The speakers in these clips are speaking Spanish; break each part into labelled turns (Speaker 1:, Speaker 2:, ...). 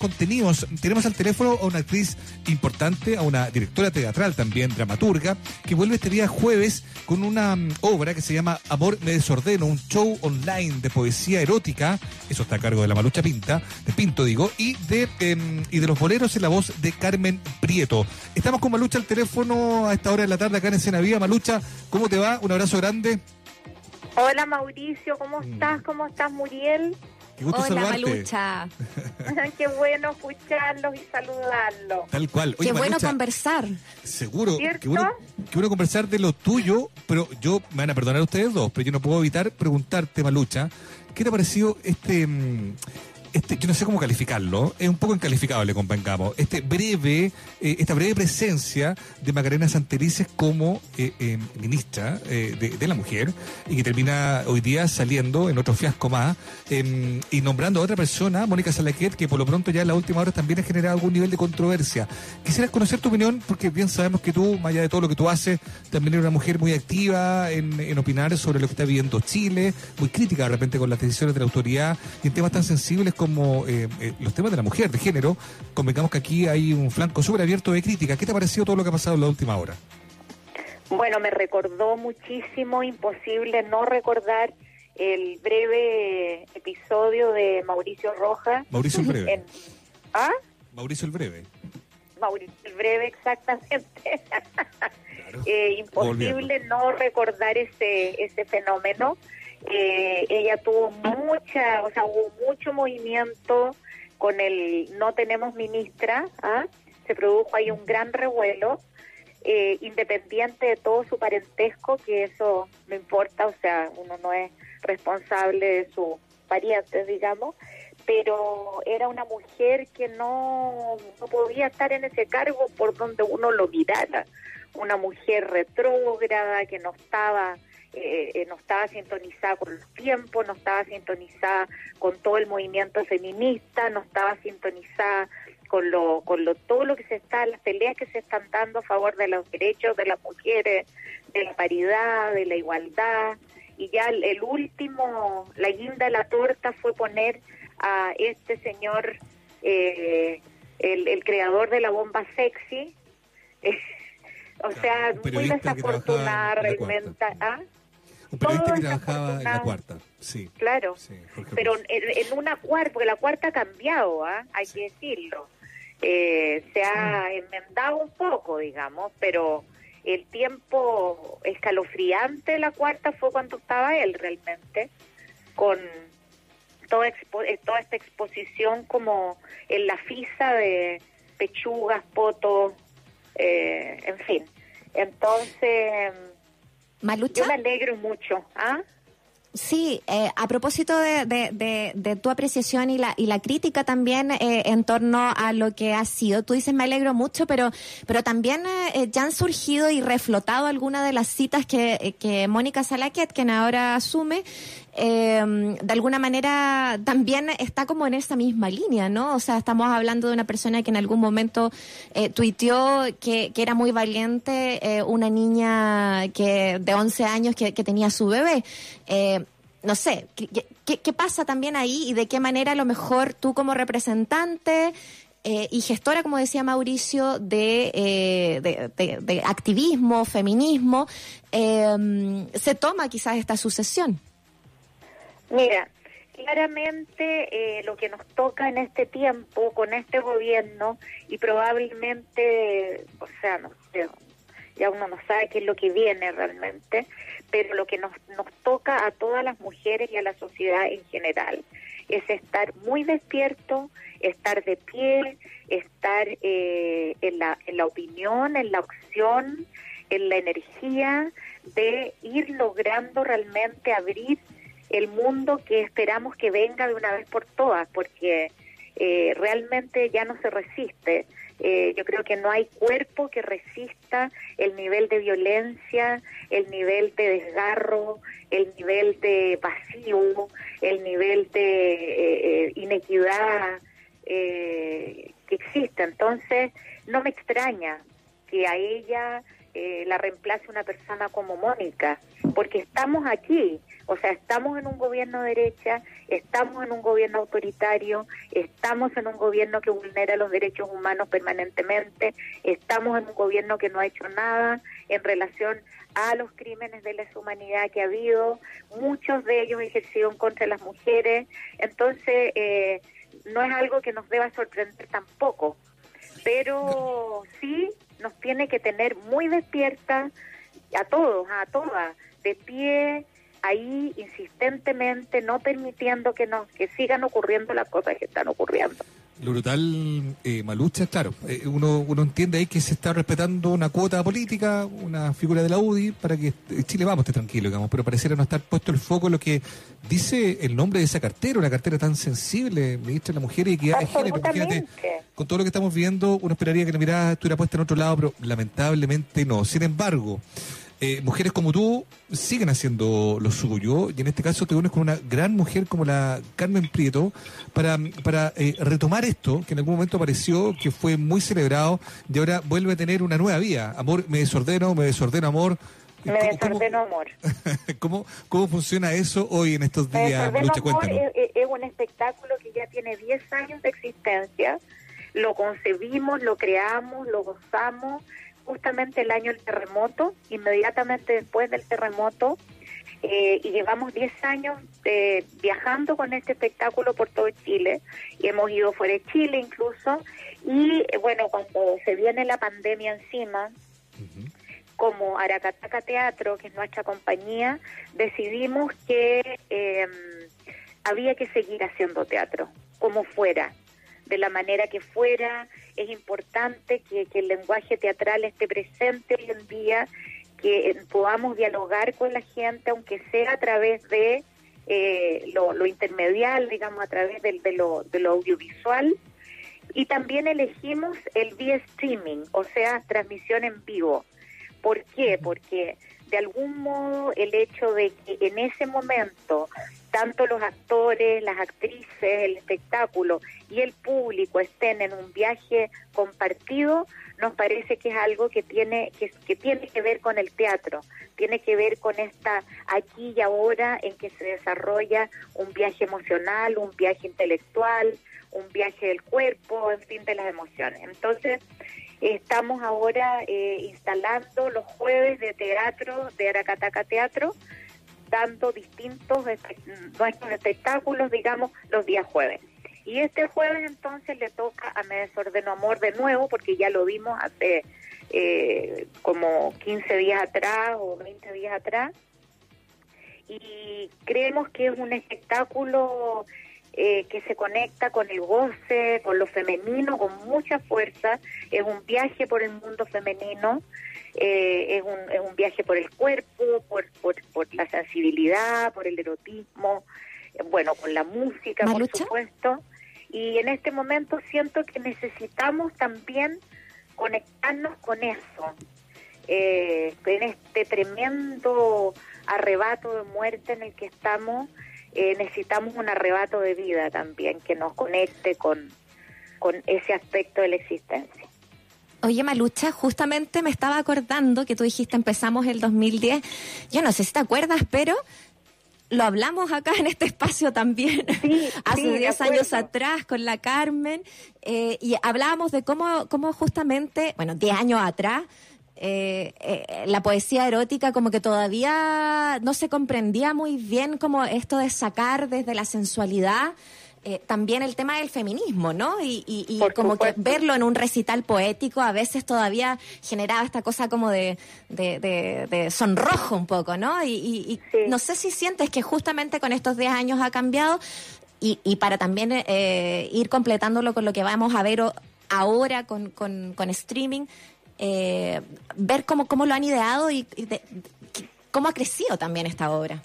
Speaker 1: contenidos. Tenemos al teléfono a una actriz importante, a una directora teatral también, dramaturga, que vuelve este día jueves con una mm, obra que se llama Amor me desordeno, un show online de poesía erótica, eso está a cargo de la Malucha Pinta, de Pinto digo, y de, em, y de los boleros en la voz de Carmen Prieto. Estamos con Malucha al teléfono a esta hora de la tarde acá en Escena Vía. Malucha, ¿cómo te va? Un abrazo grande.
Speaker 2: Hola Mauricio, ¿cómo
Speaker 1: Mm.
Speaker 2: estás? ¿Cómo estás Muriel?
Speaker 1: Qué gusto
Speaker 3: Hola,
Speaker 1: saludarte.
Speaker 3: Malucha.
Speaker 2: Qué bueno escucharlos y saludarlos.
Speaker 1: Tal cual. Oye,
Speaker 3: Qué bueno conversar.
Speaker 1: Seguro,
Speaker 2: ¿Cierto?
Speaker 1: bueno, que bueno conversar de lo tuyo, pero yo, me van a perdonar ustedes dos, pero yo no puedo evitar preguntarte, Malucha, ¿qué te ha parecido este, mm, este, yo no sé cómo calificarlo, es un poco incalificable, convengamos, este breve, eh, esta breve presencia de Macarena Santelices como eh, eh, ministra eh, de, de la mujer y que termina hoy día saliendo en otro fiasco más eh, y nombrando a otra persona, Mónica Salaquet, que por lo pronto ya en la última hora también ha generado algún nivel de controversia. Quisiera conocer tu opinión, porque bien sabemos que tú, más allá de todo lo que tú haces, también eres una mujer muy activa en, en opinar sobre lo que está viviendo Chile, muy crítica de repente con las decisiones de la autoridad y en temas tan sensibles como eh, eh, los temas de la mujer, de género. Convengamos que aquí hay un flanco súper abierto de crítica. ¿Qué te ha parecido todo lo que ha pasado en la última hora?
Speaker 2: Bueno, me recordó muchísimo, imposible no recordar el breve episodio de Mauricio Rojas.
Speaker 1: Mauricio el Breve.
Speaker 2: En, ¿Ah?
Speaker 1: Mauricio el Breve.
Speaker 2: Mauricio el Breve, exactamente.
Speaker 1: Claro.
Speaker 2: Eh, imposible no recordar ese, ese fenómeno. Eh, ella tuvo mucha, o sea, hubo mucho movimiento con el no tenemos ministra, ¿ah? se produjo ahí un gran revuelo, eh, independiente de todo su parentesco, que eso no importa, o sea, uno no es responsable de sus parientes, digamos, pero era una mujer que no, no podía estar en ese cargo por donde uno lo mirara, una mujer retrógrada que no estaba eh, eh, no estaba sintonizada con los tiempos, no estaba sintonizada con todo el movimiento feminista, no estaba sintonizada con lo, con lo todo lo que se está, las peleas que se están dando a favor de los derechos de las mujeres, de la paridad, de la igualdad, y ya el, el último, la guinda de la torta fue poner a este señor, eh, el, el creador de la bomba sexy, o sea, muy desafortunada realmente. ¿ah?
Speaker 1: Un periodista que trabajaba en la cuarta. Sí.
Speaker 2: Claro,
Speaker 1: Sí,
Speaker 2: pero en, en una cuarta, porque la cuarta ha cambiado, ¿ah? hay que decirlo. Eh, se ha enmendado un poco, digamos, pero el tiempo escalofriante de la cuarta fue cuando estaba él realmente, con toda, expo- eh, toda esta exposición como en la fisa de pechugas, potos, eh, en fin. Entonces,
Speaker 3: Malucha.
Speaker 2: yo me alegro mucho. ¿ah?
Speaker 3: Sí, eh, a propósito de, tu apreciación y la, y la crítica también eh, en torno a lo que ha sido, tú dices me alegro mucho, pero, pero también eh, ya han surgido y reflotado algunas de las citas que, eh, que Mónica Salaquet, quien ahora asume, eh, de alguna manera también está como en esa misma línea, ¿no? O sea, estamos hablando de una persona que en algún momento eh, tuiteó que, era muy valiente, eh, una niña que de 11 años que, que tenía su bebé. No sé, ¿qué, pasa también ahí y de qué manera a lo mejor tú como representante eh, y gestora, como decía Mauricio, de, eh, de activismo, feminismo, eh, se toma quizás esta sucesión?
Speaker 2: Mira, claramente eh, lo que nos toca en este tiempo con este gobierno y probablemente, o sea, no sé, ya uno no sabe qué es lo que viene realmente, pero lo que nos, nos toca a todas las mujeres y a la sociedad en general es estar muy despierto, estar de pie, estar eh, en, la, en la opinión, en la acción, en la energía de ir logrando realmente abrir el mundo que esperamos que venga de una vez por todas, porque eh, realmente ya no se resiste. Eh, yo creo que no hay cuerpo que resista el nivel de violencia, el nivel de desgarro, el nivel de vacío, el nivel de eh, eh, inequidad eh, que existe. Entonces, no me extraña que a ella eh, la reemplace una persona como Mónica, porque estamos aquí, o sea, estamos en un gobierno de derecha, estamos en un gobierno autoritario, estamos en un gobierno que vulnera los derechos humanos permanentemente, estamos en un gobierno que no ha hecho nada en relación a los crímenes de lesa humanidad que ha habido, muchos de ellos ejercidos contra las mujeres, entonces eh, no es algo que nos deba sorprender tampoco, pero sí nos tiene que tener muy despiertas a todos, a todas, de pie, ahí insistentemente, no permitiendo que nos que sigan ocurriendo las cosas que están ocurriendo.
Speaker 1: Lo brutal, eh, Malucha, claro, eh, uno, uno entiende ahí que se está respetando una cuota política, una figura de la UDI, para que Chile vamos esté tranquilo, digamos, pero pareciera no estar puesto el foco en lo que dice el nombre de esa cartera, una cartera tan sensible, ministra de la Mujer y Equidad de Género. Con todo lo que estamos viendo, uno esperaría que la mirada estuviera puesta en otro lado, pero lamentablemente no. Sin embargo, eh, mujeres como tú siguen haciendo lo suyo y en este caso te unes con una gran mujer como la Carmen Prieto para, para eh, retomar esto que en algún momento apareció, que fue muy celebrado y ahora vuelve a tener una nueva vía. Amor, me desordeno, me desordeno, amor.
Speaker 2: Me desordeno, amor.
Speaker 1: ¿Cómo, ¿Cómo funciona eso hoy en estos días?
Speaker 2: Lucha, es, es un espectáculo que ya tiene 10 años de existencia. Lo concebimos, lo creamos, lo gozamos justamente el año del terremoto, inmediatamente después del terremoto, eh, y llevamos 10 años eh, viajando con este espectáculo por todo Chile, y hemos ido fuera de Chile incluso, y eh, bueno, cuando se viene la pandemia encima, como Aracataca Teatro, que es nuestra compañía, decidimos que em, había que seguir haciendo teatro, como fuera, de la manera que fuera, es importante que, el lenguaje teatral esté presente hoy en día, que podamos dialogar con la gente, aunque sea a través de eh, lo, intermedial, digamos, a través de, lo, de lo audiovisual. Y también elegimos el vía streaming, o sea, transmisión en vivo. ¿Por qué? Porque de algún modo el hecho de que en ese momento tanto los actores, las actrices, el espectáculo y el público estén en un viaje compartido, nos parece que es algo que tiene que, tiene que ver con el teatro, tiene que ver con esta aquí y ahora en que se desarrolla un viaje emocional, un viaje intelectual, un viaje del cuerpo, en fin, de las emociones. Entonces, estamos ahora eh, instalando los jueves de teatro de Aracataca Teatro, dando distintos nuestros espectáculos, digamos, los días jueves. Y este jueves entonces le toca a Me Desordeno Amor de nuevo, porque ya lo vimos hace eh, como 15 días atrás o 20 días atrás. Y creemos que es un espectáculo eh, que se conecta con el goce, con lo femenino, con mucha fuerza. Es un viaje por el mundo femenino eh, es, un, es un viaje por el cuerpo, por, por, la sensibilidad, por el erotismo, eh, bueno, con la música, por supuesto. Y en este momento siento que necesitamos también conectarnos con eso, eh, en este tremendo arrebato de muerte en el que estamos, necesitamos un arrebato de vida también que nos conecte con, con ese aspecto de la existencia.
Speaker 3: Oye, Malucha, justamente me estaba acordando que tú dijiste empezamos el 2010. Yo no sé si te acuerdas, pero lo hablamos acá en este espacio también, hace 10 años atrás con la Carmen, eh, y hablábamos de cómo, cómo justamente, bueno, 10 años atrás, eh, eh, la poesía erótica como que todavía no se comprendía muy bien como esto de sacar desde la sensualidad eh, también el tema del feminismo, ¿no? Y, y, como que verlo en un recital poético a veces todavía generaba esta cosa como de, de, sonrojo un poco, ¿no? Y, no sé si sientes que justamente con estos 10 años ha cambiado y, y para también eh, ir completándolo con lo que vamos a ver ahora con, con, con streaming, eh, ver cómo, cómo lo han ideado y, cómo ha crecido también esta obra.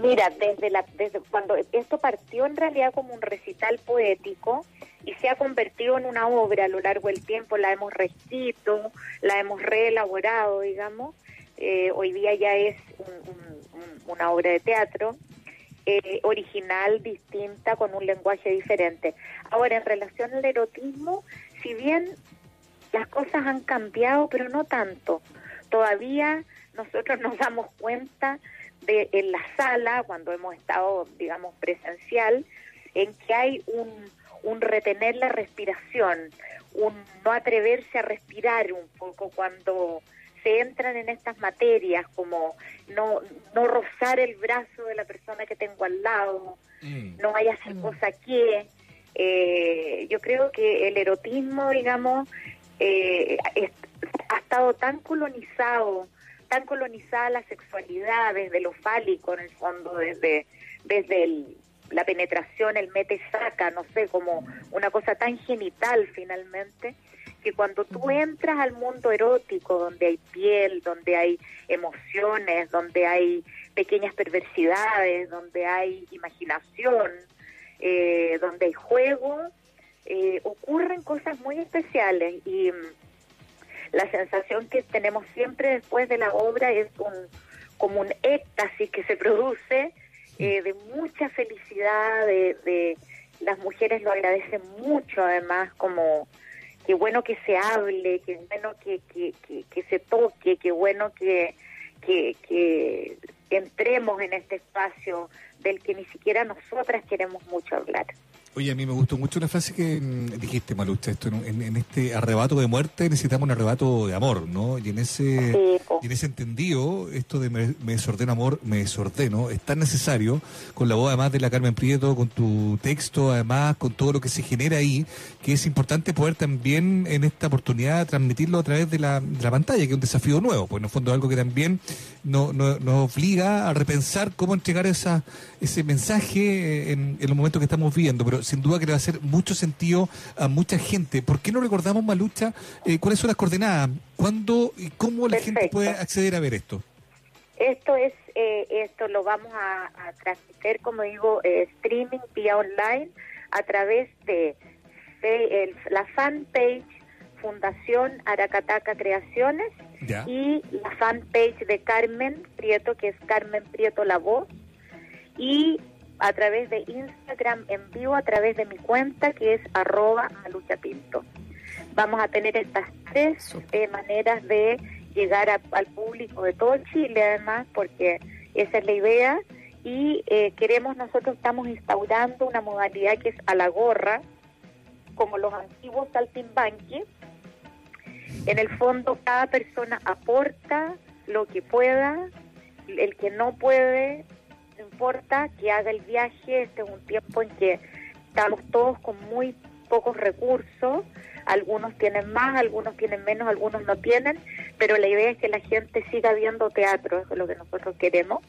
Speaker 2: Mira, desde, la, desde cuando esto partió en realidad como un recital poético y se ha convertido en una obra a lo largo del tiempo, la hemos reescrito, la hemos reelaborado, digamos, eh, hoy día ya es una obra de teatro eh, original, distinta, con un lenguaje diferente. Ahora, en relación al erotismo, si bien las cosas han cambiado, pero no tanto. Todavía nosotros nos damos cuenta de en la sala, cuando hemos estado, digamos, presencial, en que hay un, un retener la respiración, un no atreverse a respirar un poco cuando se entran en estas materias, como no, no rozar el brazo de la persona que tengo al lado,
Speaker 1: Mm.
Speaker 2: no vaya a hacer cosa que. Eh, yo creo que el erotismo, digamos, eh, es- ha estado tan colonizado, tan colonizada la sexualidad desde lo fálico, en el fondo, desde, desde el- la penetración, el mete-saca, no sé, como una cosa tan genital finalmente, que cuando tú entras al mundo erótico, donde hay piel, donde hay emociones, donde hay pequeñas perversidades, donde hay imaginación, eh, donde hay juego, eh, ocurren cosas muy especiales y la sensación que tenemos siempre después de la obra es un como un éxtasis que se produce eh, de mucha felicidad, de, de las mujeres lo agradecen mucho además como qué bueno que se hable, qué bueno que, que, se toque, qué bueno que, que, que entremos en este espacio del que ni siquiera nosotras queremos mucho hablar.
Speaker 1: Oye, a mí me gustó mucho una frase que mm, dijiste, Malucha, esto en, en- este arrebato de muerte necesitamos un arrebato de amor, ¿no? Y en ese. Y en ese entendido, esto de me, me desordeno amor, me desordeno, es tan necesario, con la voz además de la Carmen Prieto, con tu texto, además, con todo lo que se genera ahí, que es importante poder también en esta oportunidad transmitirlo a través de la, pantalla, que es un desafío nuevo, pues en el fondo es algo que también no- no- nos obliga a repensar cómo entregar esa, ese mensaje en, en los momentos que estamos viviendo, pero sin duda que le va a hacer mucho sentido a mucha gente. ¿Por qué no recordamos, Malucha, eh, cuáles son las coordenadas? ¿Cuándo y cómo la gente puede acceder a ver esto?
Speaker 2: Esto es, eh, esto lo vamos a, a transmitir, como digo, eh, streaming vía online a través de el- la fanpage Fundación Aracataca Creaciones
Speaker 1: Ya.
Speaker 2: y la fanpage de Carmen Prieto, que es Carmen Prieto La Voz, y a través de Instagram en vivo, a través de mi cuenta, que es arroba maluchapinto. Vamos a tener estas tres eh, maneras de llegar a- al público de todo Chile, además, porque esa es la idea. Y eh, queremos, nosotros estamos instaurando una modalidad que es a la gorra, como los antiguos saltimbanqui. En el fondo, cada persona aporta lo que pueda, el que no puede, no importa que haga el viaje, este es un tiempo en que estamos todos con muy pocos recursos, algunos tienen más, algunos tienen menos, algunos no tienen, pero la idea es que la gente siga viendo teatro, eso es lo que nosotros queremos,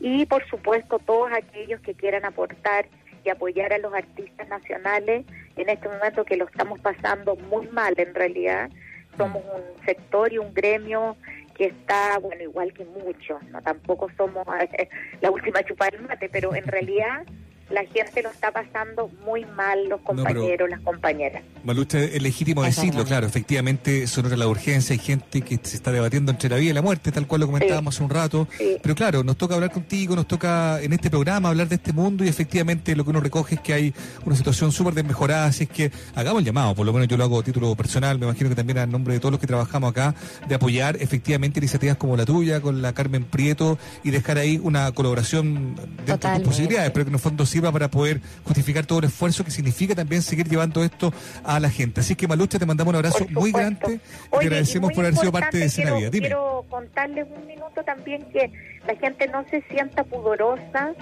Speaker 2: y por supuesto todos aquellos que quieran aportar y apoyar a los artistas nacionales en este momento que lo estamos pasando muy mal en realidad, somos un sector y un gremio que está, bueno, igual que muchos, no tampoco somos la última chupa del mate, pero en realidad la gente lo está pasando muy mal, los
Speaker 1: pero-
Speaker 2: compañeros, las compañeras.
Speaker 1: Malucha, es legítimo
Speaker 3: Es
Speaker 1: decirlo,
Speaker 3: verdad.
Speaker 1: claro, efectivamente son la urgencia, hay gente que se está debatiendo entre la vida y la muerte, tal cual lo comentábamos hace un rato,
Speaker 2: Sí.
Speaker 1: pero claro, nos toca hablar contigo, nos toca en este programa hablar de este mundo y efectivamente lo que uno recoge es que hay una situación súper desmejorada, así es que hagamos el llamado, por lo menos yo lo hago a título personal, me imagino que también a nombre de todos los que trabajamos acá, de apoyar efectivamente iniciativas como la tuya, con la Carmen Prieto y dejar ahí una colaboración dentro de tus posibilidades, pero que en el fondo para poder justificar todo el esfuerzo que significa también seguir llevando esto a la gente. Así que Malucha, te mandamos un abrazo muy grande y
Speaker 2: Oye,
Speaker 1: te agradecemos por haber sido
Speaker 2: importante,
Speaker 1: parte de
Speaker 2: quiero,
Speaker 1: Vida. Dime.
Speaker 2: Quiero contarles un minuto también que la gente no se sienta pudorosa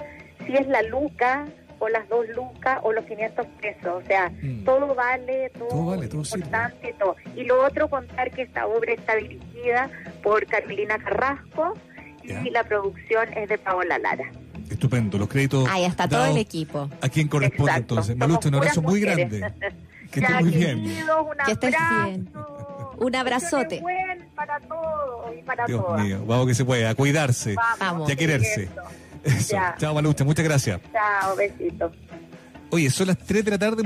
Speaker 2: si es la luca o las dos lucas o los 500 pesos. O sea,
Speaker 1: Mm.
Speaker 2: todo vale, todo,
Speaker 1: Todo vale, todo
Speaker 2: es
Speaker 1: sirve.
Speaker 2: importante. Todo. Y lo otro, contar que esta obra está dirigida por Carolina Carrasco y la producción es de Paola Lara.
Speaker 1: Estupendo, los créditos.
Speaker 3: Ahí está todo el equipo.
Speaker 1: A quien corresponde
Speaker 2: Exacto.
Speaker 1: entonces. Malucha, un abrazo muy
Speaker 2: mujeres.
Speaker 1: grande. Que estés muy bien.
Speaker 2: queridos, un
Speaker 3: Que estés bien. Un abrazote.
Speaker 2: Buen para todos y para
Speaker 1: Dios
Speaker 2: todas.
Speaker 1: mío, vamos que se puede, a cuidarse
Speaker 3: Vamos.
Speaker 1: y a quererse.
Speaker 2: Eso.
Speaker 1: Eso.
Speaker 2: Ya.
Speaker 1: Chao Malucha, muchas gracias.
Speaker 2: Chao, besitos.
Speaker 1: Oye, son las 3 de la tarde.